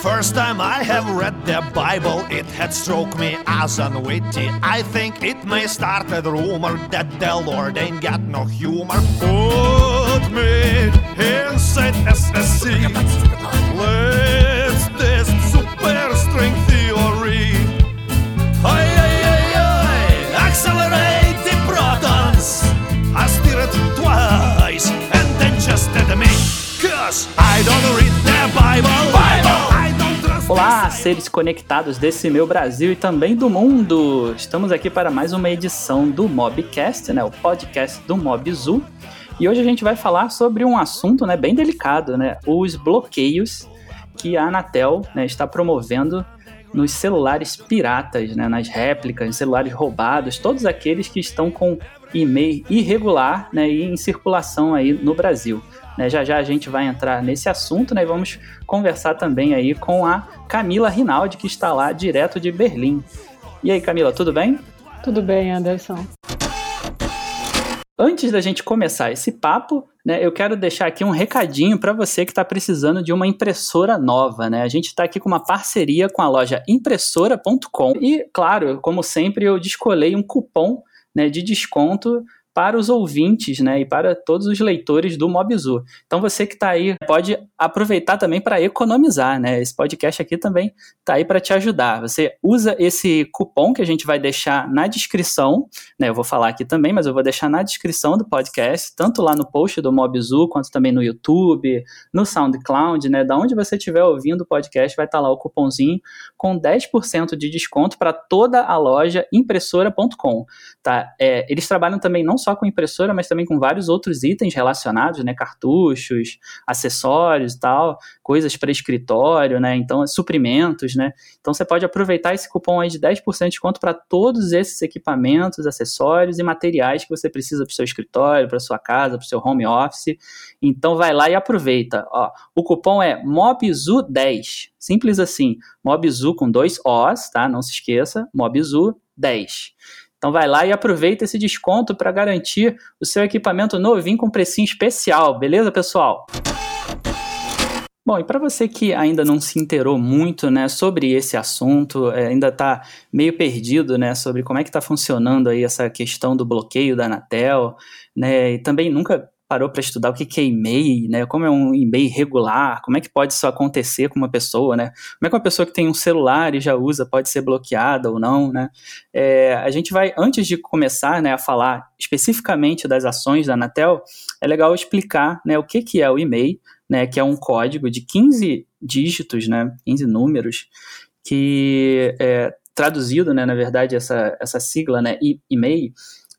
First time I have read the Bible, it had struck me as unwitty. I think it may start a rumor that the Lord ain't got no humor. Put me inside SSC. Let's seres conectados desse meu Brasil e também do mundo! Estamos aqui para mais uma edição do Mobcast, né, o podcast do Mobzu. E hoje a gente vai falar sobre um assunto né, bem delicado, né, os bloqueios que a Anatel né, está promovendo nos celulares piratas, né, nas réplicas, celulares roubados, todos aqueles que estão com e-mail irregular né, e em circulação aí no Brasil. Né, já já a gente vai entrar nesse assunto né, e vamos conversar também aí com a Camila Rinaldi, que está lá direto de Berlim. E aí, Camila, tudo bem? Tudo bem, Anderson. Antes da gente começar esse papo, né, eu quero deixar aqui um recadinho para você que está precisando de uma impressora nova. Né? A gente está aqui com uma parceria com a loja impressora.com e, claro, como sempre, eu descolei um cupom né, de desconto para os ouvintes, né, e para todos os leitores do Mobzu. Então você que está aí pode aproveitar também para economizar, né? Esse podcast aqui também está aí para te ajudar. Você usa esse cupom que a gente vai deixar na descrição, né? Eu vou falar aqui também, mas eu vou deixar na descrição do podcast, tanto lá no post do Mobzu quanto também no YouTube, no SoundCloud, né? Da onde você estiver ouvindo o podcast, vai estar tá lá o cupomzinho com 10% de desconto para toda a loja impressora.com, tá? É, eles trabalham também não só com impressora, mas também com vários outros itens relacionados, né? Cartuchos, acessórios e tal, coisas para escritório, né? Então, suprimentos, né? Então você pode aproveitar esse cupom aí de 10% de desconto para todos esses equipamentos, acessórios e materiais que você precisa para o seu escritório, para sua casa, para o seu home office. Então vai lá e aproveita. Ó, o cupom é MOBZU10. Simples assim. MOBZU com dois Os, tá? Não se esqueça. MOBZU10. Então vai lá e aproveita esse desconto para garantir o seu equipamento novinho com precinho especial, beleza, pessoal? Bom, e para você que ainda não se inteirou muito né, sobre esse assunto, é, ainda está meio perdido né, sobre como é que está funcionando aí essa questão do bloqueio da Anatel, né, e também nunca parou para estudar o que, que é e-mail, né? Como é um e-mail regular, como é que pode isso acontecer com uma pessoa, né? Como é que uma pessoa que tem um celular e já usa pode ser bloqueada ou não, né? É, a gente vai, antes de começar né, a falar especificamente das ações da Anatel, é legal explicar né, o que, que é o e-mail, né? Que é um código de 15 dígitos, né? 15 números, que é traduzido, né, na verdade, essa, essa sigla, né, e-mail,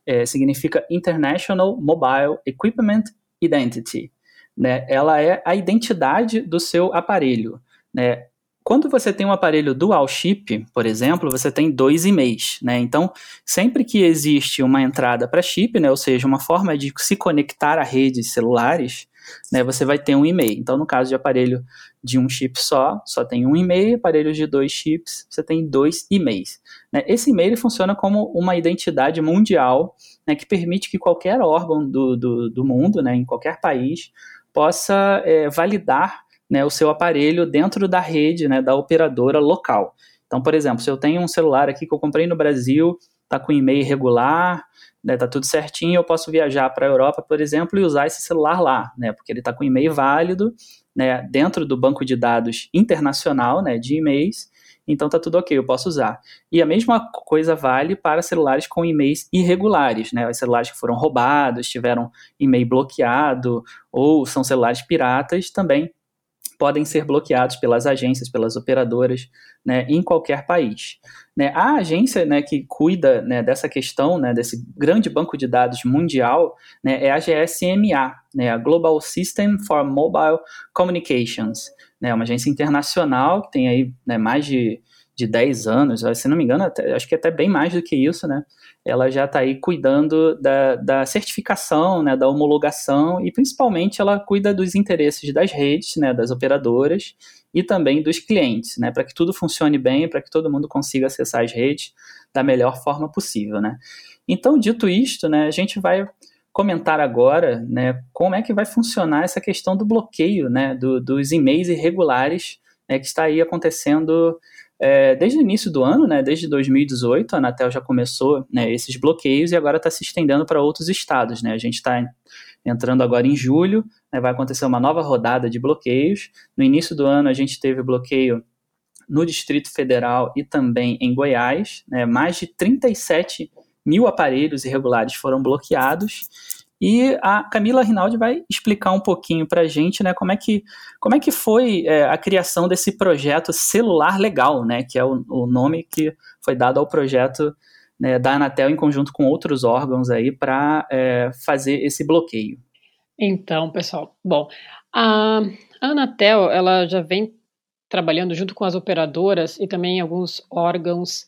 é, significa International Mobile Equipment Identity. Né? Ela é a identidade do seu aparelho. Né? Quando você tem um aparelho dual chip, por exemplo, você tem dois e-mails, né? Então, sempre que existe uma entrada para chip, né, ou seja, uma forma de se conectar a redes celulares, né, você vai ter um e-mail. Então, no caso de aparelho de um chip só, só tem um e-mail, aparelho de dois chips, você tem dois e-mails. Né? Esse e-mail funciona como uma identidade mundial né, que permite que qualquer órgão do, do, do mundo, né, em qualquer país, possa é, validar né, o seu aparelho dentro da rede né, da operadora local. Então, por exemplo, se eu tenho um celular aqui que eu comprei no Brasil, está com e-mail irregular, né, tá tudo certinho, eu posso viajar para a Europa, por exemplo, e usar esse celular lá, né, porque ele está com e-mail válido, né, dentro do banco de dados internacional, né, de e-mails, então tá tudo ok, eu posso usar. E a mesma coisa vale para celulares com e-mails irregulares, né, os celulares que foram roubados, tiveram e-mail bloqueado, ou são celulares piratas, também podem ser bloqueados pelas agências, pelas operadoras, né, em qualquer país. Né, a agência né, que cuida né, dessa questão, né, desse grande banco de dados mundial, né, é a GSMA, né, a Global System for Mobile Communications, né, uma agência internacional que tem aí né, mais de, de 10 anos, se não me engano, até, acho que até bem mais do que isso, né, ela já está aí cuidando da, da certificação, né, da homologação e principalmente ela cuida dos interesses das redes, né, das operadoras e também dos clientes, né, para que tudo funcione bem, para que todo mundo consiga acessar as redes da melhor forma possível, né. Então, dito isto, né, a gente vai comentar agora, né, como é que vai funcionar essa questão do bloqueio, né, do, dos e-mails irregulares, né, que está aí acontecendo é, desde o início do ano, né, desde 2018, a Anatel já começou né, esses bloqueios e agora está se estendendo para outros estados. Né? A gente está entrando agora em julho, né, vai acontecer uma nova rodada de bloqueios. No início do ano, a gente teve bloqueio no Distrito Federal e também em Goiás. Né, mais de 37 mil aparelhos irregulares foram bloqueados. E a Camila Rinaldi vai explicar um pouquinho para a gente né, como, é que, como é que foi é, a criação desse projeto Celular Legal, né, que é o, o nome que foi dado ao projeto né, da Anatel em conjunto com outros órgãos aí para é, fazer esse bloqueio. Então, pessoal, bom, a Anatel ela já vem trabalhando junto com as operadoras e também alguns órgãos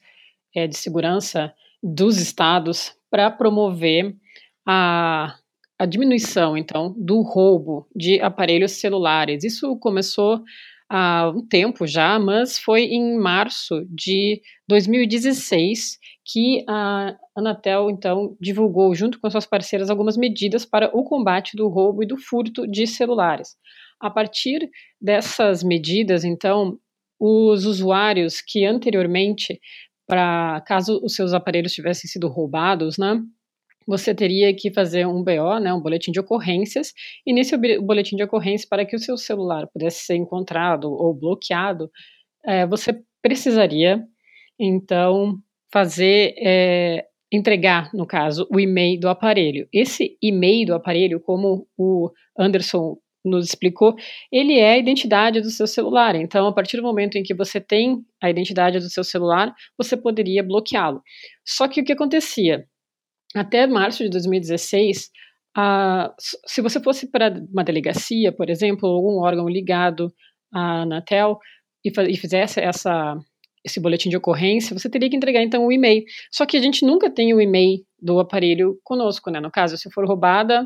é, de segurança dos estados para promover a, a diminuição, então, do roubo de aparelhos celulares. Isso começou há um tempo já, mas foi em março de 2016 que a Anatel, então, divulgou, junto com suas parceiras, algumas medidas para o combate do roubo e do furto de celulares. A partir dessas medidas, então, os usuários que anteriormente, para caso os seus aparelhos tivessem sido roubados, né, você teria que fazer um BO, né, um boletim de ocorrências, e nesse boletim de ocorrência, para que o seu celular pudesse ser encontrado ou bloqueado, é, você precisaria, então, fazer, é, entregar, no caso, o e-mail do aparelho. Esse e-mail do aparelho, como o Anderson nos explicou, ele é a identidade do seu celular. Então, a partir do momento em que você tem a identidade do seu celular, você poderia bloqueá-lo. Só que o que acontecia? Até março de 2016, a, se você fosse para uma delegacia, por exemplo, algum órgão ligado à Anatel e, e fizesse essa, esse boletim de ocorrência, você teria que entregar então o um e-mail. Só que a gente nunca tem o e-mail do aparelho conosco, né? No caso, se for roubada,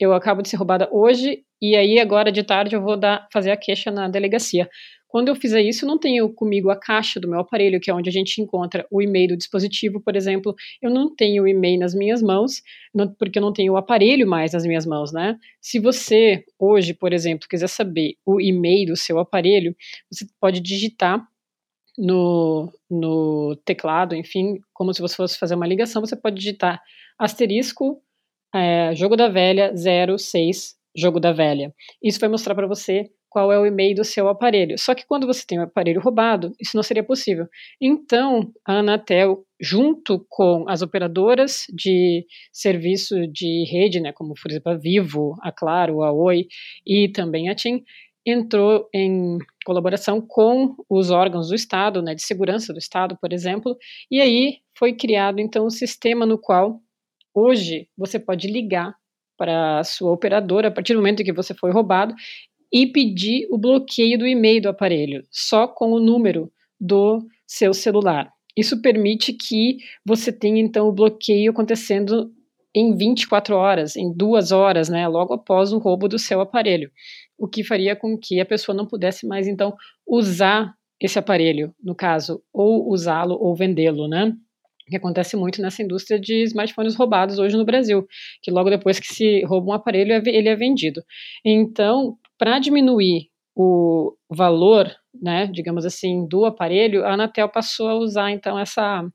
eu acabo de ser roubada hoje e aí agora de tarde eu vou dar, fazer a queixa na delegacia. Quando eu fizer isso, eu não tenho comigo a caixa do meu aparelho, que é onde a gente encontra o e-mail do dispositivo, por exemplo. Eu não tenho o e-mail nas minhas mãos, não, porque eu não tenho o aparelho mais nas minhas mãos, né? Se você, hoje, por exemplo, quiser saber o e-mail do seu aparelho, você pode digitar no, no teclado, enfim, como se você fosse fazer uma ligação, você pode digitar asterisco, é, jogo da velha 06, jogo da velha. Isso vai mostrar para você qual é o e-mail do seu aparelho. Só que quando você tem um aparelho roubado, isso não seria possível. Então, a Anatel, junto com as operadoras de serviço de rede, né, como por exemplo a Vivo, a Claro, a Oi e também a TIM, entrou em colaboração com os órgãos do Estado, né, de segurança do Estado, por exemplo, e aí foi criado então um sistema no qual hoje você pode ligar para a sua operadora a partir do momento em que você foi roubado e pedir o bloqueio do e-mail do aparelho, só com o número do seu celular. Isso permite que você tenha então o bloqueio acontecendo em 24 horas, em duas horas, né, logo após o roubo do seu aparelho, o que faria com que a pessoa não pudesse mais então usar esse aparelho, no caso, ou usá-lo ou vendê-lo, né? Que acontece muito nessa indústria de smartphones roubados hoje no Brasil, que logo depois que se rouba um aparelho, ele é vendido. Então, para diminuir o valor, né, digamos assim, do aparelho, a Anatel passou a usar então essa,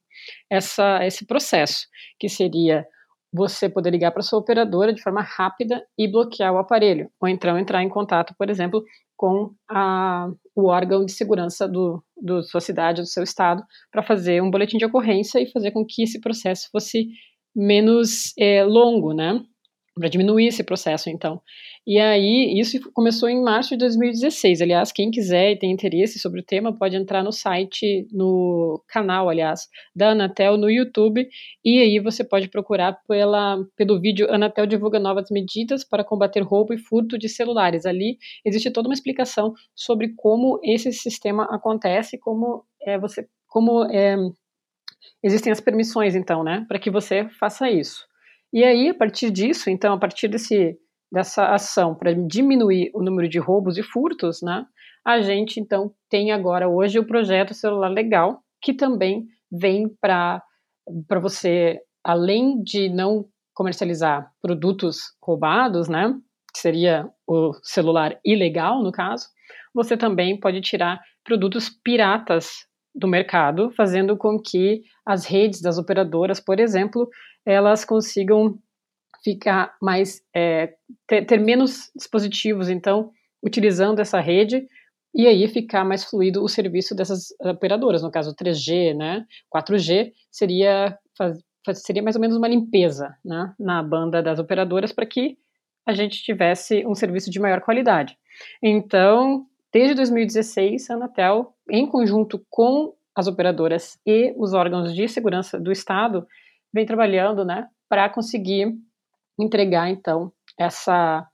essa, esse processo, que seria você poder ligar para sua operadora de forma rápida e bloquear o aparelho, ou então entrar em contato, por exemplo, com a, o órgão de segurança do, do sua cidade, do seu estado, para fazer um boletim de ocorrência e fazer com que esse processo fosse menos é, longo, né? Para diminuir esse processo, então. E aí, isso começou em março de 2016. Aliás, quem quiser e tem interesse sobre o tema, pode entrar no site, no canal, aliás, da Anatel no YouTube, e aí você pode procurar pela, pelo vídeo Anatel divulga novas medidas para combater roubo e furto de celulares. Ali existe toda uma explicação sobre como esse sistema acontece, como é, você, como é, existem as permissões, então, né, para que você faça isso. E aí, a partir disso, então, a partir desse, dessa ação para diminuir o número de roubos e furtos, né, a gente, então, tem agora hoje o projeto Celular Legal, que também vem para você, além de não comercializar produtos roubados, né? Que seria o celular ilegal, no caso, você também pode tirar produtos piratas do mercado, fazendo com que as redes das operadoras, por exemplo, elas consigam ficar mais é, ter, ter, menos dispositivos, então utilizando essa rede e aí ficar mais fluido o serviço dessas operadoras, no caso 3G, né, 4G seria faz, seria mais ou menos uma limpeza, né, na banda das operadoras para que a gente tivesse um serviço de maior qualidade. Então, desde 2016, a Anatel, em conjunto com as operadoras e os órgãos de segurança do Estado, vem trabalhando, né, para conseguir entregar então essa,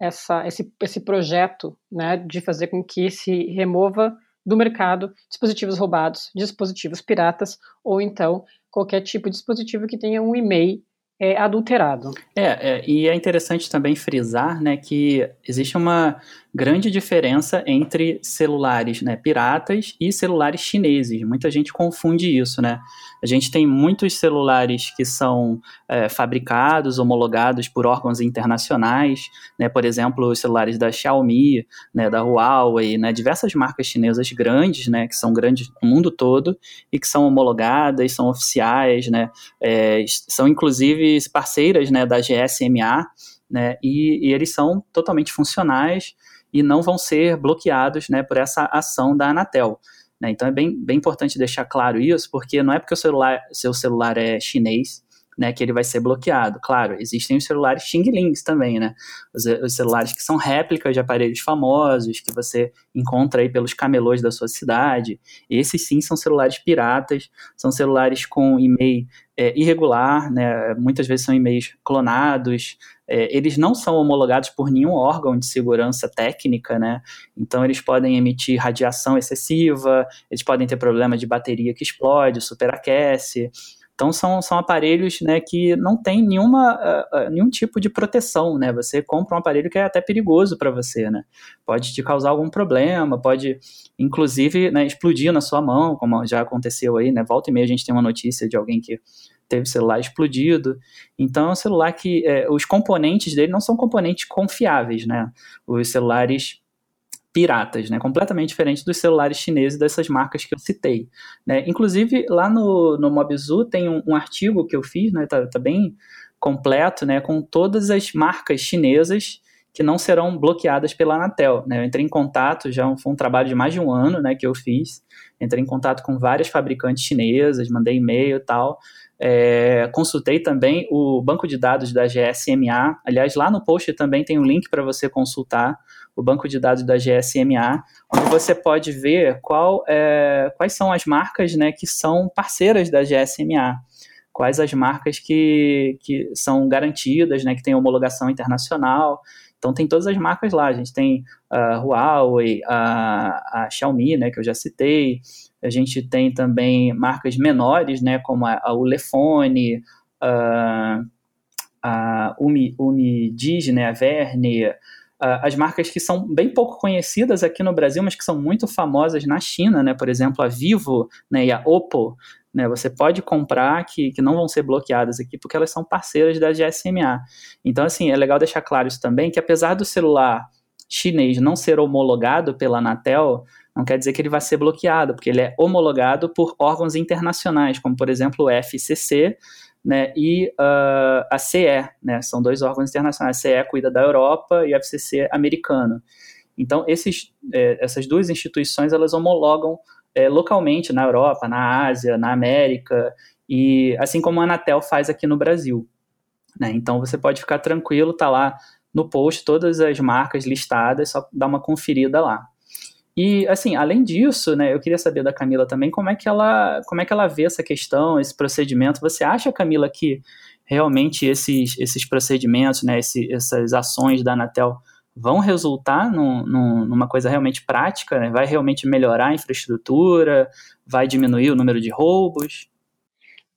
essa, esse, esse projeto, né, de fazer com que se remova do mercado dispositivos roubados, dispositivos piratas ou então qualquer tipo de dispositivo que tenha um e-mail é, adulterado. É, é, e é interessante também frisar, né, que existe uma grande diferença entre celulares né, piratas e celulares chineses. Muita gente confunde isso, né? A gente tem muitos celulares que são é, fabricados, homologados por órgãos internacionais, né? Por exemplo, os celulares da Xiaomi, né, da Huawei, né, diversas marcas chinesas grandes, né, que são grandes no mundo todo e que são homologadas, são oficiais, né, é, são inclusive parceiras, né, da GSMA, né, e, e eles são totalmente funcionais e não vão ser bloqueados né, por essa ação da Anatel. Né? Então é bem, bem importante deixar claro isso, porque não é porque o celular, seu celular é chinês né, que ele vai ser bloqueado. Claro, existem os celulares Xing Lings também, né? Os, os, celulares que são réplicas de aparelhos famosos, que você encontra aí pelos camelôs da sua cidade. Esses sim são celulares piratas, são celulares com e-mail é, irregular, né? Muitas vezes são e-mails clonados, é, eles não são homologados por nenhum órgão de segurança técnica, né? Então eles podem emitir radiação excessiva, eles podem ter problema de bateria que explode, superaquece. Então são, são aparelhos né, que não tem nenhuma, uh, uh, nenhum tipo de proteção, né? Você compra um aparelho que é até perigoso para você, né? Pode te causar algum problema, pode inclusive né, explodir na sua mão, como já aconteceu aí, né? Volta e meia a gente tem uma notícia de alguém que teve celular explodido. Então é um celular que é, os componentes dele não são componentes confiáveis, né? Os celulares piratas, né? Completamente diferente dos celulares chineses dessas marcas que eu citei, né? Inclusive lá no, no Mobzu tem um, um artigo que eu fiz, né? Tá, tá, bem completo, né? Com todas as marcas chinesas que não serão bloqueadas pela Anatel, né? Eu entrei em contato, já foi um trabalho de mais de um ano, né? Que eu fiz, entrei em contato com várias fabricantes chinesas, mandei e-mail e tal, é, consultei também o banco de dados da GSMA. Aliás, lá no post também tem um link para você consultar o banco de dados da GSMA, onde você pode ver qual, é, quais são as marcas né, que são parceiras da GSMA. Quais as marcas que, que são garantidas, né, que têm homologação internacional. Então tem todas as marcas lá. A gente tem a Huawei, a, a Xiaomi, né, que eu já citei, a gente tem também marcas menores, né, como a, a Ulefone, a, a Umi, né, a Verne, as marcas que são bem pouco conhecidas aqui no Brasil, mas que são muito famosas na China, né, por exemplo, a Vivo né, e a Oppo, né, você pode comprar que, que não vão ser bloqueadas aqui porque elas são parceiras da GSMA. Então, assim, é legal deixar claro isso também, que apesar do celular chinês não ser homologado pela Anatel, não quer dizer que ele vai ser bloqueado, porque ele é homologado por órgãos internacionais, como por exemplo o FCC né, e uh, a CE, né, são dois órgãos internacionais. A CE cuida da Europa e a FCC americano. Então, esses, é, essas duas instituições elas homologam é, localmente na Europa, na Ásia, na América, e assim como a Anatel faz aqui no Brasil. Né? Então, você pode ficar tranquilo, tá lá no post todas as marcas listadas, só dar uma conferida lá. E assim, além disso, né, eu queria saber da Camila também como é que ela, como é que ela vê essa questão, esse procedimento. Você acha, Camila, que realmente esses, esses procedimentos, né, esse, essas ações da Anatel vão resultar num, num, numa coisa realmente prática? Né? Vai realmente melhorar a infraestrutura? Vai diminuir o número de roubos?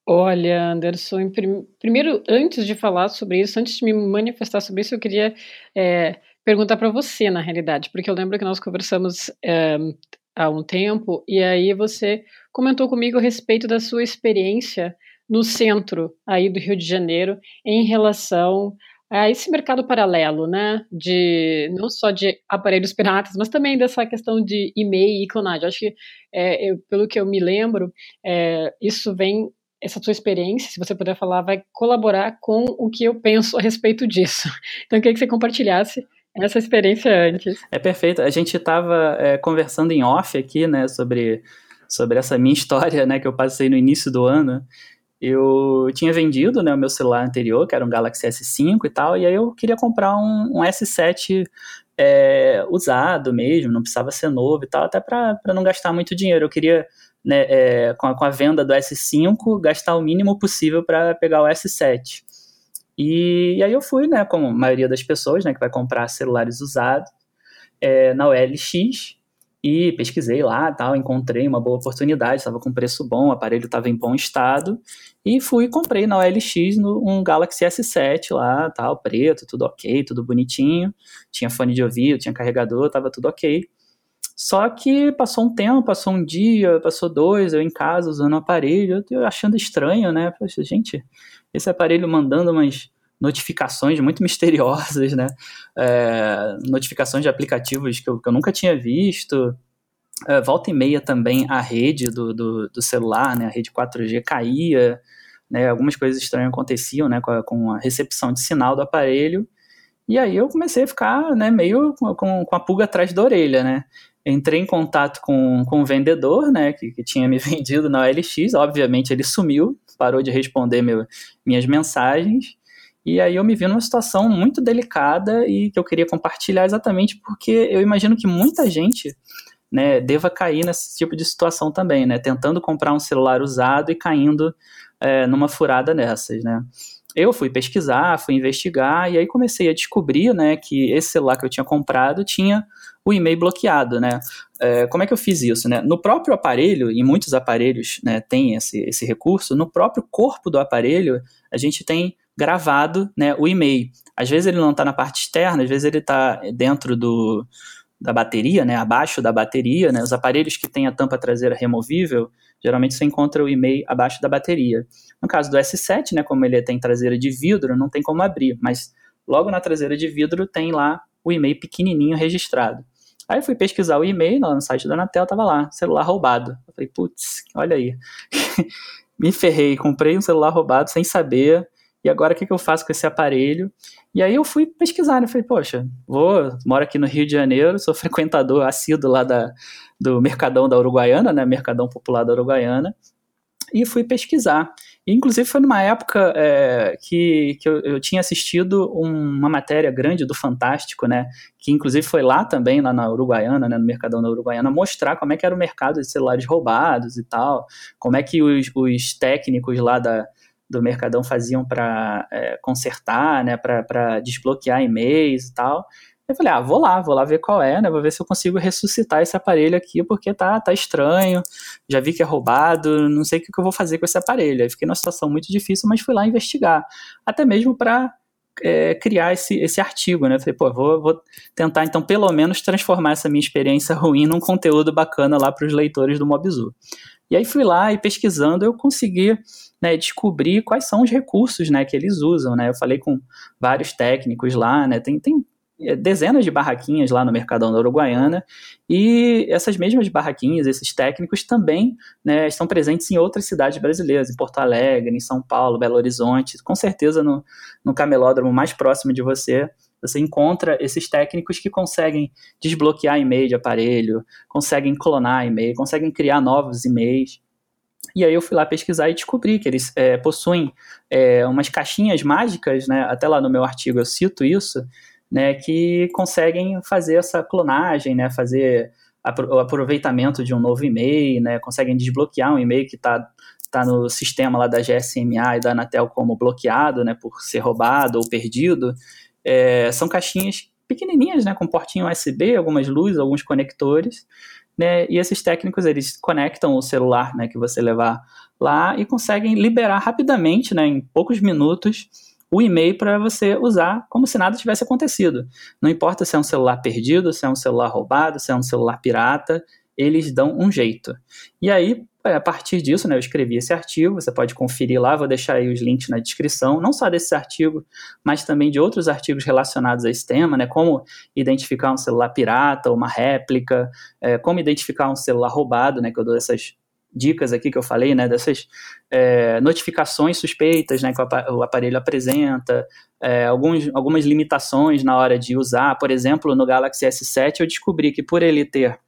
Olha, Anderson, prim primeiro, antes de falar sobre isso, antes de me manifestar sobre isso, eu queria é, perguntar para você, na realidade, porque eu lembro que nós conversamos é, há um tempo e aí você comentou comigo a respeito da sua experiência no centro aí do Rio de Janeiro em relação a esse mercado paralelo, né? De não só de aparelhos piratas, mas também dessa questão de e-mail e clonagem. Acho que, é, eu, pelo que eu me lembro, é, isso vem essa sua experiência, se você puder falar, vai colaborar com o que eu penso a respeito disso. Então, eu queria que você compartilhasse essa experiência antes. É perfeito. A gente estava é, conversando em off aqui, né, sobre, sobre essa minha história, né, que eu passei no início do ano. Eu tinha vendido, né, o meu celular anterior, que era um Galaxy S5 e tal, e aí eu queria comprar um, um S7 é, usado mesmo, não precisava ser novo e tal, até para não gastar muito dinheiro. Eu queria, né, é, com, a, com a venda do S5, gastar o mínimo possível para pegar o S7. E, e, aí eu fui, né, como a maioria das pessoas, né, que vai comprar celulares usados, é, na OLX, e pesquisei lá, tal, encontrei uma boa oportunidade, estava com preço bom, o aparelho estava em bom estado, e fui e comprei na OLX no, um Galaxy S7 lá, tal, preto, tudo ok, tudo bonitinho, tinha fone de ouvido, tinha carregador, estava tudo ok. Só que passou um tempo, passou um dia, passou dois, eu em casa usando o aparelho, eu achando estranho, né? Poxa, gente, esse aparelho mandando umas notificações muito misteriosas, né? É, notificações de aplicativos que eu, que eu nunca tinha visto. É, volta e meia também a rede do, do, do, celular, né? A rede 4G caía, né? Algumas coisas estranhas aconteciam, né? Com a, com a recepção de sinal do aparelho. E aí eu comecei a ficar, né? Meio com, com, a pulga atrás da orelha, né? Entrei em contato com, com o vendedor, né, que, que tinha me vendido na OLX, obviamente ele sumiu, parou de responder meu, minhas mensagens, e aí eu me vi numa situação muito delicada e que eu queria compartilhar exatamente porque eu imagino que muita gente né, deva cair nesse tipo de situação também, né, tentando comprar um celular usado e caindo é, numa furada dessas, né. Eu fui pesquisar, fui investigar e aí comecei a descobrir, né, que esse celular que eu tinha comprado tinha o e-mail bloqueado, né? É, como é que eu fiz isso, né? No próprio aparelho, em muitos aparelhos, né, tem esse, esse recurso, no próprio corpo do aparelho, a gente tem gravado né, o e-mail. Às vezes ele não está na parte externa, às vezes ele está dentro do, da bateria, né, abaixo da bateria. Né, os aparelhos que têm a tampa traseira removível, geralmente você encontra o e-mail abaixo da bateria. No caso do S7, né, como ele tem traseira de vidro, não tem como abrir, mas logo na traseira de vidro tem lá o e-mail pequenininho registrado. Aí eu fui pesquisar o e-mail lá no site da Anatel, tava lá, celular roubado. Eu falei, putz, olha aí. Me ferrei, comprei um celular roubado sem saber, e agora o que, que eu faço com esse aparelho? E aí eu fui pesquisar, né? Falei, poxa, vou, moro aqui no Rio de Janeiro, sou frequentador assíduo lá da, do Mercadão da Uruguaiana, né? Mercadão Popular da Uruguaiana, e fui pesquisar. E, inclusive foi numa época é, que, que eu, eu, tinha assistido uma matéria grande do Fantástico, né? Que inclusive foi lá também, lá na Uruguaiana, né, no Mercadão da Uruguaiana, mostrar como é que era o mercado de celulares roubados e tal, como é que os, os técnicos lá da, do Mercadão faziam para é, consertar, né, para desbloquear e-mails e tal. Eu falei, ah, vou lá, vou lá ver qual é, né, vou ver se eu consigo ressuscitar esse aparelho aqui, porque tá, tá estranho, já vi que é roubado, não sei o que eu vou fazer com esse aparelho. Aí fiquei numa situação muito difícil, mas fui lá investigar, até mesmo para é, criar esse, esse artigo, né? Falei, pô, vou, vou tentar então pelo menos transformar essa minha experiência ruim num conteúdo bacana lá para os leitores do Mobzu. E aí fui lá e pesquisando eu consegui né, descobrir quais são os recursos né, que eles usam. Né? Eu falei com vários técnicos lá, né, tem, tem é, dezenas de barraquinhas lá no Mercadão da Uruguaiana e essas mesmas barraquinhas, esses técnicos também né, estão presentes em outras cidades brasileiras, em Porto Alegre, em São Paulo, Belo Horizonte, com certeza no, no camelódromo mais próximo de você você encontra esses técnicos que conseguem desbloquear e-mail de aparelho, conseguem clonar e-mail, conseguem criar novos e-mails. E aí eu fui lá pesquisar e descobri que eles é, possuem é, umas caixinhas mágicas, né? Até lá no meu artigo eu cito isso, né? Que conseguem fazer essa clonagem, né? Fazer o aproveitamento de um novo e-mail, né? Conseguem desbloquear um e-mail que está tá no sistema lá da GSMA e da Anatel como bloqueado, né? Por ser roubado ou perdido. É, são caixinhas pequenininhas, né, com portinho USB, algumas luzes, alguns conectores, né, e esses técnicos eles conectam o celular, né, que você levar lá e conseguem liberar rapidamente, né, em poucos minutos, o e-mail para você usar como se nada tivesse acontecido. Não importa se é um celular perdido, se é um celular roubado, se é um celular pirata, eles dão um jeito. E aí, é, a partir disso, né, eu escrevi esse artigo, você pode conferir lá, vou deixar aí os links na descrição, não só desse artigo, mas também de outros artigos relacionados a esse tema, né, como identificar um celular pirata, uma réplica, é, como identificar um celular roubado, né, que eu dou essas dicas aqui que eu falei, né, dessas é, notificações suspeitas, né, que o aparelho apresenta, é, alguns, algumas limitações na hora de usar. Por exemplo, no Galaxy S7 eu descobri que por ele ter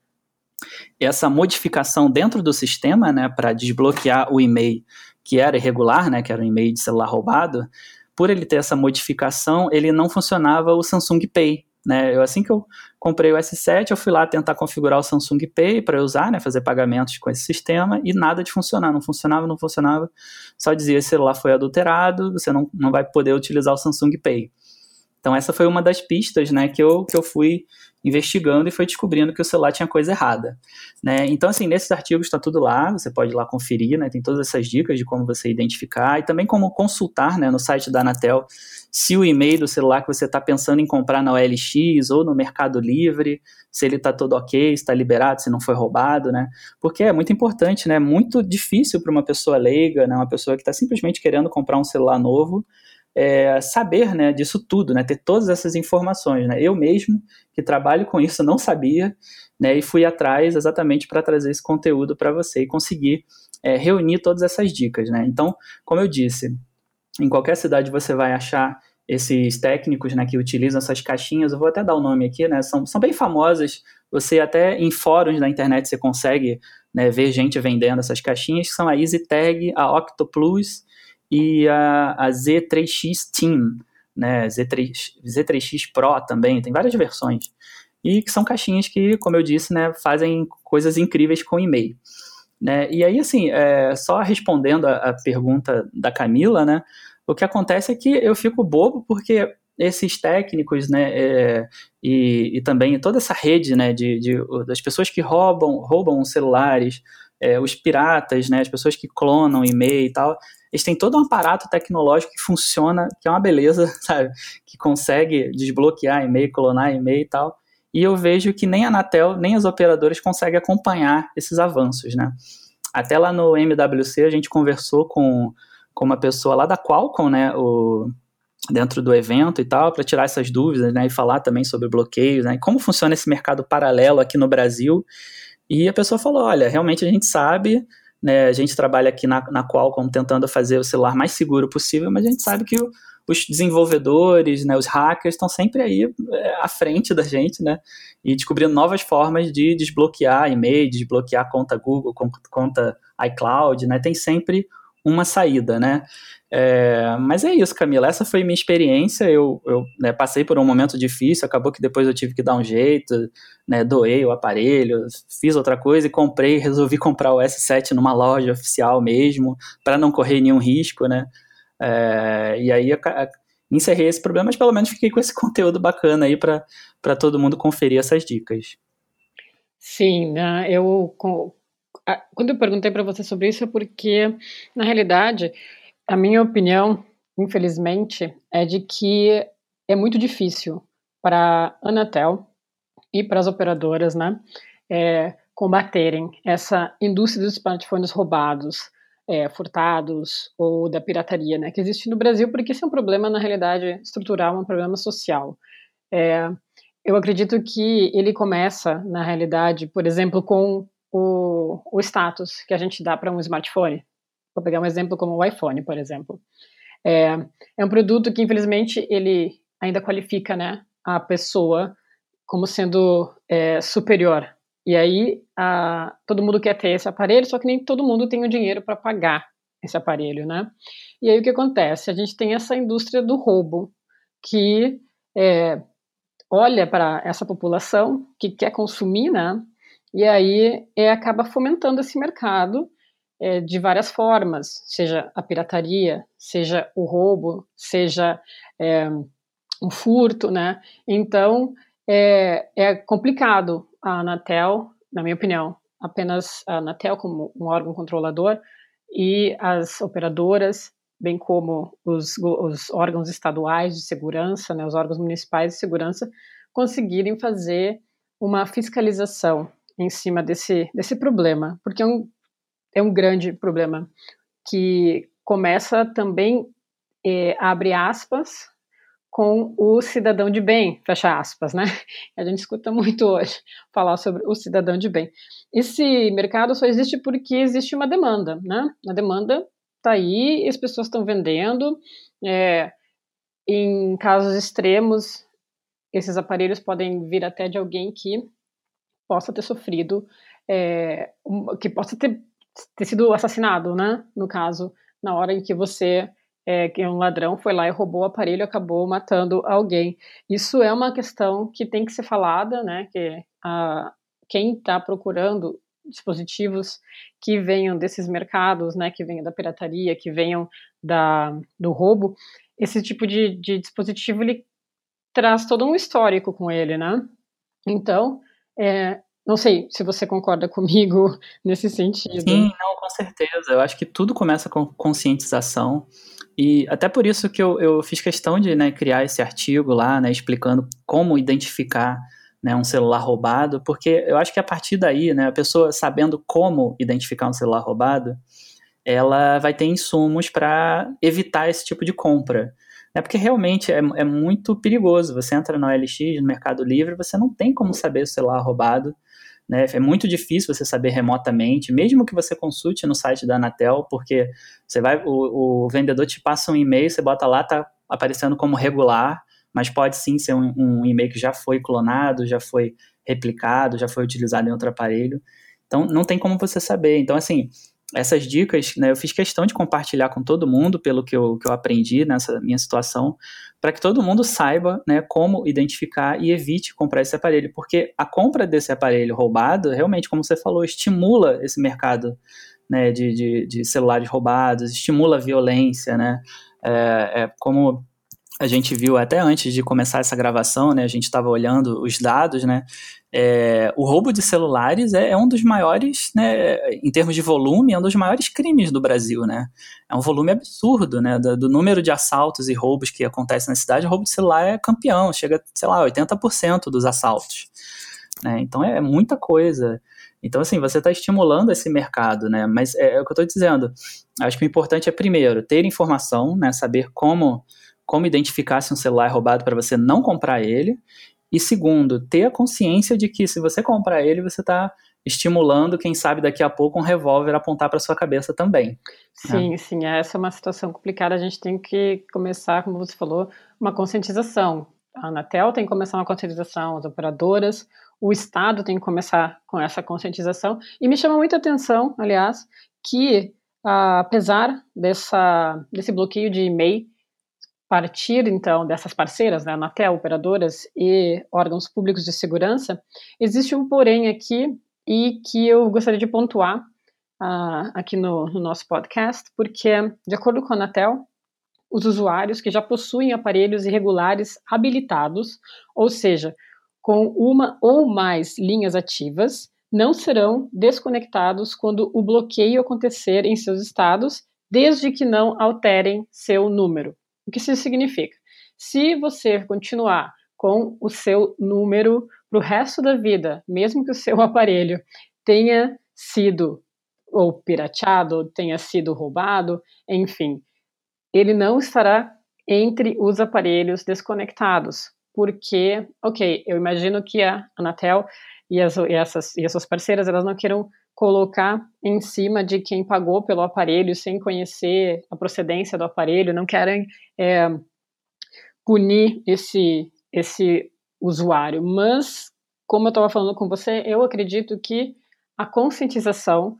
essa modificação dentro do sistema, né, para desbloquear o e-mail que era irregular, né, que era um e-mail de celular roubado, por ele ter essa modificação, ele não funcionava o Samsung Pay. Né? Eu, assim que eu comprei o S7, eu fui lá tentar configurar o Samsung Pay para usar, né, fazer pagamentos com esse sistema e nada de funcionar, não funcionava, não funcionava. Só dizia: esse celular foi adulterado, você não, não vai poder utilizar o Samsung Pay. Então essa foi uma das pistas, né, que eu, que eu fui investigando e foi descobrindo que o celular tinha coisa errada, né? Então assim, nesses artigos está tudo lá, você pode ir lá conferir, né? Tem todas essas dicas de como você identificar e também como consultar, né, no site da Anatel, se o e-mail do celular que você está pensando em comprar na OLX ou no Mercado Livre, se ele está todo ok, está liberado, se não foi roubado, né? Porque é muito importante, né? Muito difícil para uma pessoa leiga, né? Uma pessoa que está simplesmente querendo comprar um celular novo é, saber né, disso tudo, né, ter todas essas informações. Né? Eu mesmo, que trabalho com isso, não sabia né, e fui atrás exatamente para trazer esse conteúdo para você e conseguir é, reunir todas essas dicas. Né? Então, como eu disse, em qualquer cidade você vai achar esses técnicos né, que utilizam essas caixinhas, eu vou até dar o nome aqui, né, são, são bem famosas, você até em fóruns da internet você consegue né, ver gente vendendo essas caixinhas, que são a EasyTag, a Octoplus e a, a Z3X Team, né, Z3, Z3X Pro também, tem várias versões. E que são caixinhas que, como eu disse, né, fazem coisas incríveis com e-mail. Né? E aí, assim, é, só respondendo a, a, pergunta da Camila, né, o que acontece é que eu fico bobo porque esses técnicos, né, é, e, e, também toda essa rede, né, de, de, das pessoas que roubam, roubam celulares, é, os piratas, né, as pessoas que clonam e-mail e tal, eles têm todo um aparato tecnológico que funciona, que é uma beleza, sabe? Que consegue desbloquear e-mail, clonar e-mail e tal. E eu vejo que nem a Anatel, nem as operadoras conseguem acompanhar esses avanços, né? Até lá no MWC a gente conversou com, com uma pessoa lá da Qualcomm, né? O, dentro do evento e tal, para tirar essas dúvidas, né? E falar também sobre bloqueios, né? E como funciona esse mercado paralelo aqui no Brasil. E a pessoa falou: olha, realmente a gente sabe né, a gente trabalha aqui na, na Qualcomm tentando fazer o celular mais seguro possível, mas a gente sabe que o, os desenvolvedores, né, os hackers estão sempre aí é, à frente da gente, né, e descobrindo novas formas de desbloquear e-mail, desbloquear conta Google, conta iCloud, né, tem sempre uma saída, né. É, mas é isso, Camila. Essa foi minha experiência. Eu, eu né, passei por um momento difícil, acabou que depois eu tive que dar um jeito, né, doei o aparelho, fiz outra coisa e comprei, resolvi comprar o S7 numa loja oficial mesmo, para não correr nenhum risco, né? É, e aí eu, encerrei esse problema, mas pelo menos fiquei com esse conteúdo bacana aí para todo mundo conferir essas dicas. Sim, né, eu quando eu perguntei para você sobre isso é porque na realidade a minha opinião, infelizmente, é de que é muito difícil para a Anatel e para as operadoras, né, é, combaterem essa indústria dos smartphones roubados, é, furtados ou da pirataria, né, que existe no Brasil, porque esse é um problema na realidade estrutural, um problema social. É, eu acredito que ele começa na realidade, por exemplo, com o, o status que a gente dá para um smartphone. Vou pegar um exemplo como o iPhone, por exemplo. É, é um produto que, infelizmente, ele ainda qualifica né, a pessoa como sendo é, superior. E aí, a, todo mundo quer ter esse aparelho, só que nem todo mundo tem o dinheiro para pagar esse aparelho, né? E aí o que acontece? A gente tem essa indústria do roubo que é, olha para essa população que quer consumir, né? E aí é, acaba fomentando esse mercado é, de várias formas, seja a pirataria, seja o roubo, seja é, um furto, né? Então é, é complicado a Anatel, na minha opinião, apenas a Anatel como um órgão controlador e as operadoras, bem como os, os órgãos estaduais de segurança, né, os órgãos municipais de segurança, conseguirem fazer uma fiscalização em cima desse, desse problema, porque é um, é um grande problema que começa também, é, abre aspas, com o cidadão de bem, fecha aspas, né? A gente escuta muito hoje falar sobre o cidadão de bem. Esse mercado só existe porque existe uma demanda, né? A demanda está aí, as pessoas estão vendendo. É, em casos extremos, esses aparelhos podem vir até de alguém que possa ter sofrido, é, que possa ter, ter sido assassinado, né? No caso, na hora em que você é, que um ladrão foi lá e roubou o aparelho e acabou matando alguém. Isso é uma questão que tem que ser falada, né? Que a, quem está procurando dispositivos que venham desses mercados, né? Que venham da pirataria, que venham da, do roubo, esse tipo de, de dispositivo ele traz todo um histórico com ele, né? Então, é, não sei se você concorda comigo nesse sentido. Sim, não, com certeza. Eu acho que tudo começa com conscientização. E até por isso que eu, eu fiz questão de né, criar esse artigo lá, né, explicando como identificar né, um celular roubado, porque eu acho que a partir daí, né, a pessoa sabendo como identificar um celular roubado, ela vai ter insumos para evitar esse tipo de compra. É porque realmente é, é, muito perigoso. Você entra na OLX, no Mercado Livre, você não tem como saber o celular roubado. Né? É muito difícil você saber remotamente, mesmo que você consulte no site da Anatel, porque você vai, o, o vendedor te passa um e-mail, você bota lá, tá aparecendo como regular, mas pode sim ser um, um e-mail que já foi clonado, já foi replicado, já foi utilizado em outro aparelho. Então não tem como você saber. Então, assim, essas dicas, né, eu fiz questão de compartilhar com todo mundo, pelo que eu, que eu aprendi nessa minha situação, para que todo mundo saiba né, como identificar e evite comprar esse aparelho, porque a compra desse aparelho roubado, realmente, como você falou, estimula esse mercado né, de, de, de celulares roubados, estimula a violência, né, é, é como a gente viu até antes de começar essa gravação, né, a gente estava olhando os dados, né, é, o roubo de celulares é, é, um dos maiores, né, em termos de volume, é um dos maiores crimes do Brasil, né, é um volume absurdo, né, do, do número de assaltos e roubos que acontece na cidade, o roubo de celular é campeão, chega, sei lá, 80% dos assaltos, né, então é, é muita coisa, então, assim, você está estimulando esse mercado, né? Mas é, é o que eu estou dizendo. Acho que o importante é, primeiro, ter informação, né? Saber como como identificar se um celular é roubado para você não comprar ele. E segundo, ter a consciência de que se você comprar ele, você está estimulando, quem sabe daqui a pouco, um revólver apontar para sua cabeça também. Sim, né? sim, essa é uma situação complicada. A gente tem que começar, como você falou, uma conscientização. A Anatel tem que começar uma conscientização, as operadoras, o Estado tem que começar com essa conscientização. E me chama muita atenção, aliás, que ah, apesar dessa, desse bloqueio de e-mail partir então dessas parceiras, né, Anatel, operadoras e órgãos públicos de segurança, existe um porém aqui e que eu gostaria de pontuar uh, aqui no, no, nosso podcast, porque de acordo com a Anatel, os usuários que já possuem aparelhos irregulares habilitados, ou seja, com uma ou mais linhas ativas, não serão desconectados quando o bloqueio acontecer em seus estados, desde que não alterem seu número. O que isso significa? Se você continuar com o seu número para o resto da vida, mesmo que o seu aparelho tenha sido ou pirateado, tenha sido roubado, enfim, ele não estará entre os aparelhos desconectados, porque, ok, eu imagino que a Anatel e as, e essas, e as suas parceiras elas não queiram colocar em cima de quem pagou pelo aparelho sem conhecer a procedência do aparelho, não querem é, punir esse, esse usuário. Mas, como eu estava falando com você, eu acredito que a conscientização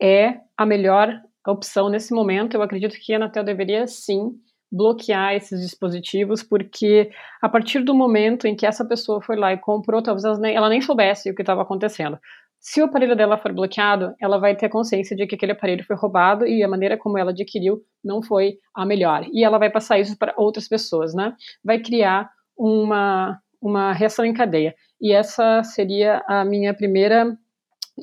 é a melhor opção nesse momento. Eu acredito que a Anatel deveria sim bloquear esses dispositivos, porque a partir do momento em que essa pessoa foi lá e comprou, talvez ela nem, ela nem soubesse o que estava acontecendo. Se o aparelho dela for bloqueado, ela vai ter consciência de que aquele aparelho foi roubado e a maneira como ela adquiriu não foi a melhor. E ela vai passar isso para outras pessoas, né? Vai criar uma, uma reação em cadeia. E essa seria a minha primeira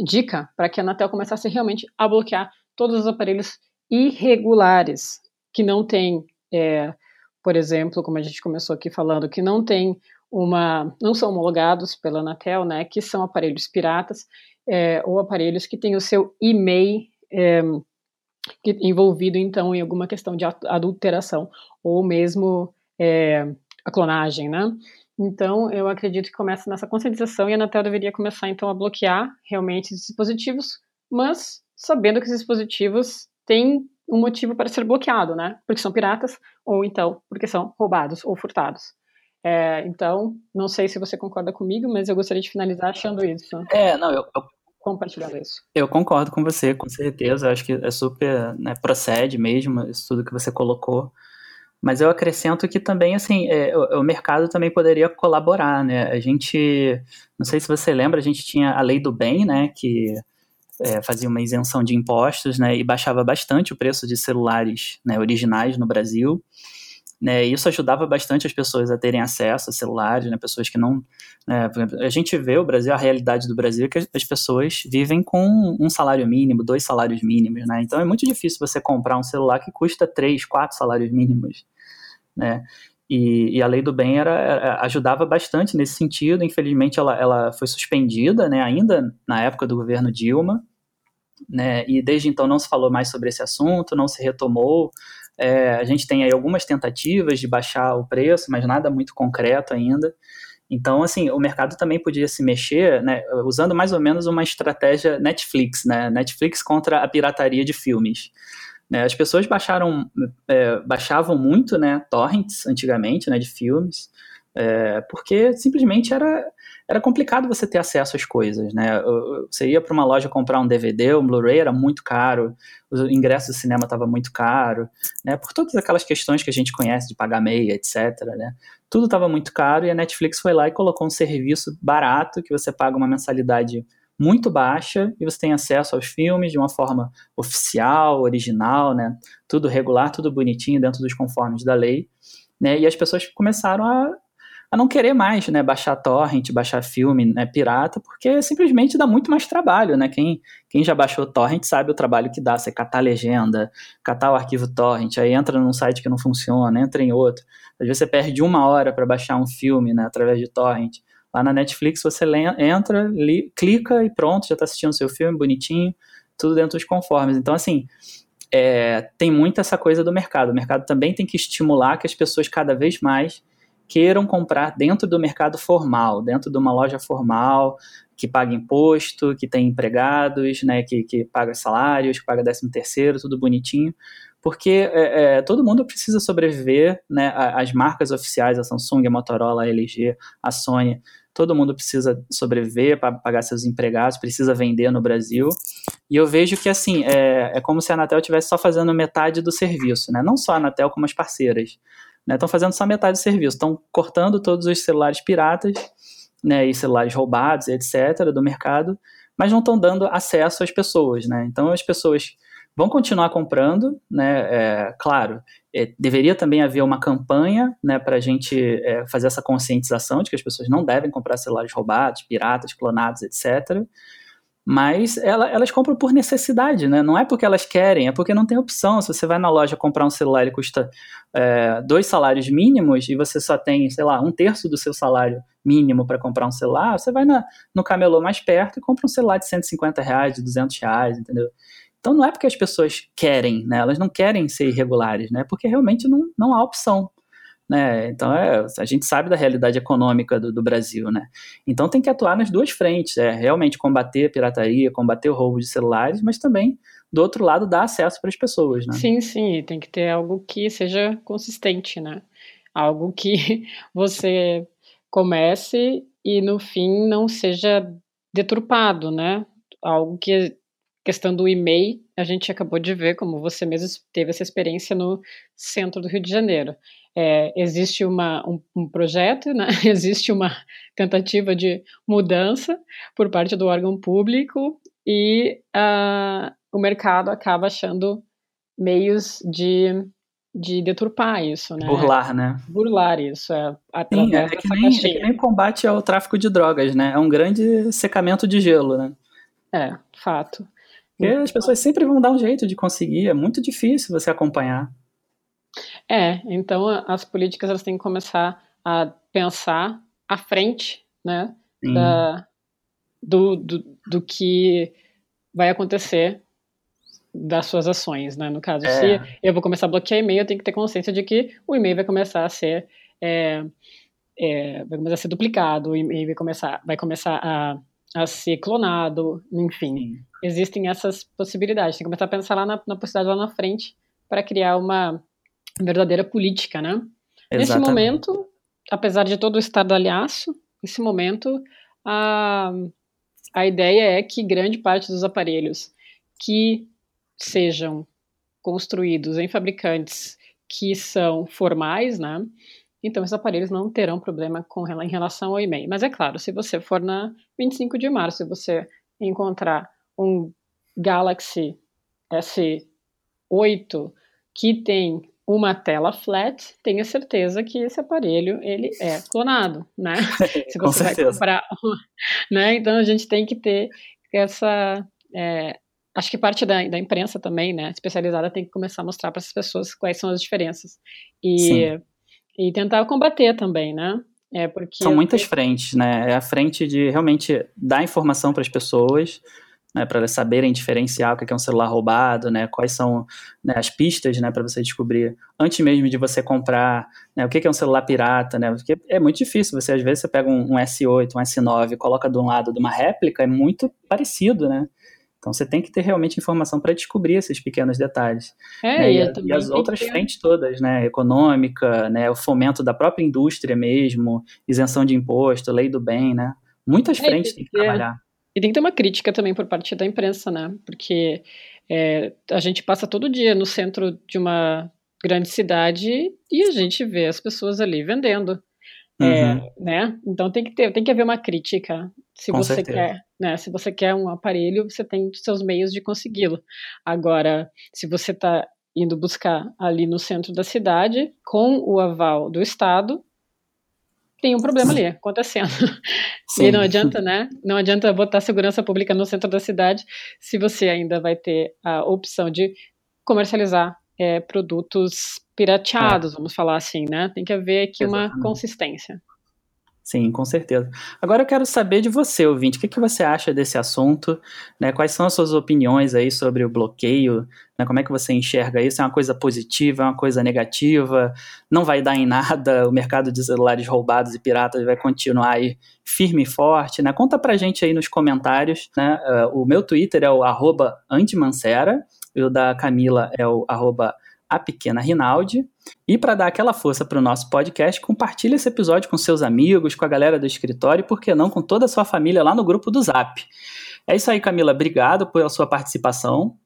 dica para que a Anatel começasse realmente a bloquear todos os aparelhos irregulares que não têm, é, por exemplo, como a gente começou aqui falando, que não tem uma, não são homologados pela Anatel, né, que são aparelhos piratas é, ou aparelhos que têm o seu e-mail é, envolvido então em alguma questão de adulteração ou mesmo é, a clonagem, né? Então, eu acredito que começa nessa conscientização e a Anatel deveria começar então a bloquear realmente esses dispositivos, mas sabendo que esses dispositivos têm um motivo para ser bloqueado, né? Porque são piratas ou então porque são roubados ou furtados. É, então, não sei se você concorda comigo, mas eu gostaria de finalizar achando isso. É, não, eu, eu compartilhando isso. Eu concordo com você, com certeza. Eu acho que é super, né, procede mesmo isso tudo que você colocou. Mas eu acrescento que também, assim, é, o, o, mercado também poderia colaborar, né? A gente, não sei se você lembra, a gente tinha a lei do bem, né? Que é, fazia uma isenção de impostos, né? E baixava bastante o preço de celulares né, originais no Brasil. Né, isso ajudava bastante as pessoas a terem acesso a celulares, né, pessoas que não. Né, a gente vê o Brasil, a realidade do Brasil é que as pessoas vivem com um salário mínimo, dois salários mínimos, né? Então é muito difícil você comprar um celular que custa três, quatro salários mínimos, né? E, e a lei do bem era, era, ajudava bastante nesse sentido. Infelizmente, ela, ela foi suspendida, né, ainda na época do governo Dilma, né, e desde então não se falou mais sobre esse assunto, não se retomou. É, a gente tem aí algumas tentativas de baixar o preço, mas nada muito concreto ainda. Então, assim, o mercado também podia se mexer, né, usando mais ou menos uma estratégia Netflix, né, Netflix contra a pirataria de filmes. Né, as pessoas baixaram, é, baixavam muito, né, torrents antigamente, né, de filmes, é, porque simplesmente era era complicado você ter acesso às coisas, né? Você ia para uma loja comprar um DVD, um Blu-ray era muito caro, o ingresso do cinema estava muito caro, né? Por todas aquelas questões que a gente conhece de pagar meia, etc, né? Tudo estava muito caro e a Netflix foi lá e colocou um serviço barato que você paga uma mensalidade muito baixa e você tem acesso aos filmes de uma forma oficial, original, né? Tudo regular, tudo bonitinho dentro dos conformes da lei, né? E as pessoas começaram a a não querer mais, né, baixar torrent, baixar filme, né, pirata, porque simplesmente dá muito mais trabalho, né? Quem, quem já baixou torrent sabe o trabalho que dá, você catar a legenda, catar o arquivo torrent, aí entra num site que não funciona, entra em outro. Às vezes você perde uma hora para baixar um filme, né, através de torrent. Lá na Netflix você entra, li, clica e pronto, já está assistindo o seu filme bonitinho, tudo dentro dos conformes. Então, assim, é, tem muito essa coisa do mercado. O mercado também tem que estimular que as pessoas cada vez mais queiram comprar dentro do mercado formal, dentro de uma loja formal, que paga imposto, que tem empregados, né, que, que paga salários, que paga décimo terceiro, tudo bonitinho, porque é, é, todo mundo precisa sobreviver, né, as marcas oficiais, a Samsung, a Motorola, a LG, a Sony, todo mundo precisa sobreviver para pagar seus empregados, precisa vender no Brasil, e eu vejo que, assim, é, é como se a Anatel estivesse só fazendo metade do serviço, né, não só a Anatel, como as parceiras, Estão né, fazendo só metade do serviço, estão cortando todos os celulares piratas né, e celulares roubados, etc., do mercado, mas não estão dando acesso às pessoas. Né? Então as pessoas vão continuar comprando, né? É, claro, é, deveria também haver uma campanha né, para a gente é, fazer essa conscientização de que as pessoas não devem comprar celulares roubados, piratas, clonados, etc mas ela, elas compram por necessidade, né? Não é porque elas querem, é porque não tem opção. Se você vai na loja comprar um celular e custa é, dois salários mínimos e você só tem, sei lá, um terço do seu salário mínimo para comprar um celular, você vai na, no camelô mais perto e compra um celular de 150 reais, de 200 reais, entendeu? Então não é porque as pessoas querem, né? Elas não querem ser irregulares, né? Porque realmente não, não há opção. Né? Então é, a gente sabe da realidade econômica do, do, Brasil, né? Então tem que atuar nas duas frentes, é realmente combater a pirataria, combater o roubo de celulares, mas também do outro lado dar acesso para as pessoas, né? Sim, sim, tem que ter algo que seja consistente, né? Algo que você comece e no fim não seja deturpado, né? Algo que questão do e-mail, a gente acabou de ver, como você mesmo teve essa experiência no centro do Rio de Janeiro é, existe uma, um, um, projeto, né? existe uma tentativa de mudança por parte do órgão público e uh, o mercado acaba achando meios de, de deturpar isso, né? Burlar, né? Burlar isso, é, Sim, é, que nem, é que nem combate ao tráfico de drogas, né? É um grande secamento de gelo, né? É, fato. Porque as pessoas sempre vão dar um jeito de conseguir, é muito difícil você acompanhar. É, então as políticas elas têm que começar a pensar à frente, né, da, do, do, do que vai acontecer das suas ações, né? No caso, é. se eu vou começar a bloquear e-mail, eu tenho que ter consciência de que o e-mail vai começar a ser é, é, vai começar a ser duplicado, o e-mail vai começar, vai começar a, a ser clonado, enfim. Sim. Existem essas possibilidades. Tem que começar a pensar lá na, na possibilidade lá na frente para criar uma verdadeira política, né? Exatamente. Nesse momento, apesar de todo o estado aliaço, nesse momento, a, a ideia é que grande parte dos aparelhos que sejam construídos em fabricantes que são formais, né? Então, esses aparelhos não terão problema com, em relação ao e-mail. Mas é claro, se você for na 25 de março e você encontrar um Galaxy S8 que tem uma tela flat, tenha certeza que esse aparelho ele é clonado, né? Se você vai comprar, né? Então a gente tem que ter essa é, acho que parte da, da imprensa também, né, especializada, tem que começar a mostrar para essas pessoas quais são as diferenças e, e tentar combater também, né? É porque são muitas frentes, né? É a frente de realmente dar informação para as pessoas, né, para elas saberem diferenciar o que é um celular roubado, né, quais são né, as pistas, né, para você descobrir antes mesmo de você comprar, né, o que é um celular pirata, né, porque é muito difícil. Você às vezes você pega um, um S8, um S9, coloca de um lado de uma réplica, é muito parecido, né? Então você tem que ter realmente informação para descobrir esses pequenos detalhes. É, né? e, e, as outras ter... frentes todas, né? Econômica, né? o fomento da própria indústria mesmo, isenção de imposto, lei do bem, né? Muitas é, frentes tem que trabalhar. E tem que ter uma crítica também por parte da imprensa, né? Porque é, a gente passa todo dia no centro de uma grande cidade e a gente vê as pessoas ali vendendo. É, uhum. É, né? Então tem que ter, tem que haver uma crítica. Se Com você certeza. quer, né? Se você quer um aparelho, você tem seus meios de consegui-lo. Agora, se você está indo buscar ali no centro da cidade, com o aval do Estado, tem um problema ali acontecendo. Sim. E não adianta, né? Não adianta botar segurança pública no centro da cidade se você ainda vai ter a opção de comercializar é, produtos pirateados, é. vamos falar assim, né? Tem que haver aqui Exatamente. uma consistência. Sim, com certeza. Agora eu quero saber de você, ouvinte, o que, que você acha desse assunto, né? Quais são as suas opiniões aí sobre o bloqueio, né? Como é que você enxerga isso? É uma coisa positiva, é uma coisa negativa? Não vai dar em nada, o mercado de celulares roubados e piratas vai continuar aí firme e forte, né? Conta pra gente aí nos comentários, né? Uh, o meu Twitter é o arroba antimancera, e o da Camila é o arroba a pequena Rinaldi. E para dar aquela força para o nosso podcast, compartilhe esse episódio com seus amigos, com a galera do escritório e, por que não, com toda a sua família lá no grupo do Zap. É isso aí, Camila. Obrigado pela sua participação.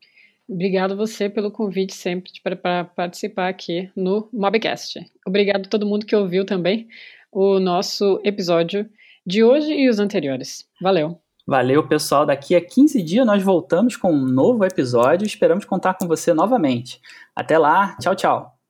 Obrigado você pelo convite sempre para participar aqui no Mobcast. Obrigado a todo mundo que ouviu também o nosso episódio de hoje e os anteriores. Valeu! Valeu, pessoal. Daqui a 15 dias nós voltamos com um novo episódio. Esperamos contar com você novamente. Até lá. Tchau, tchau.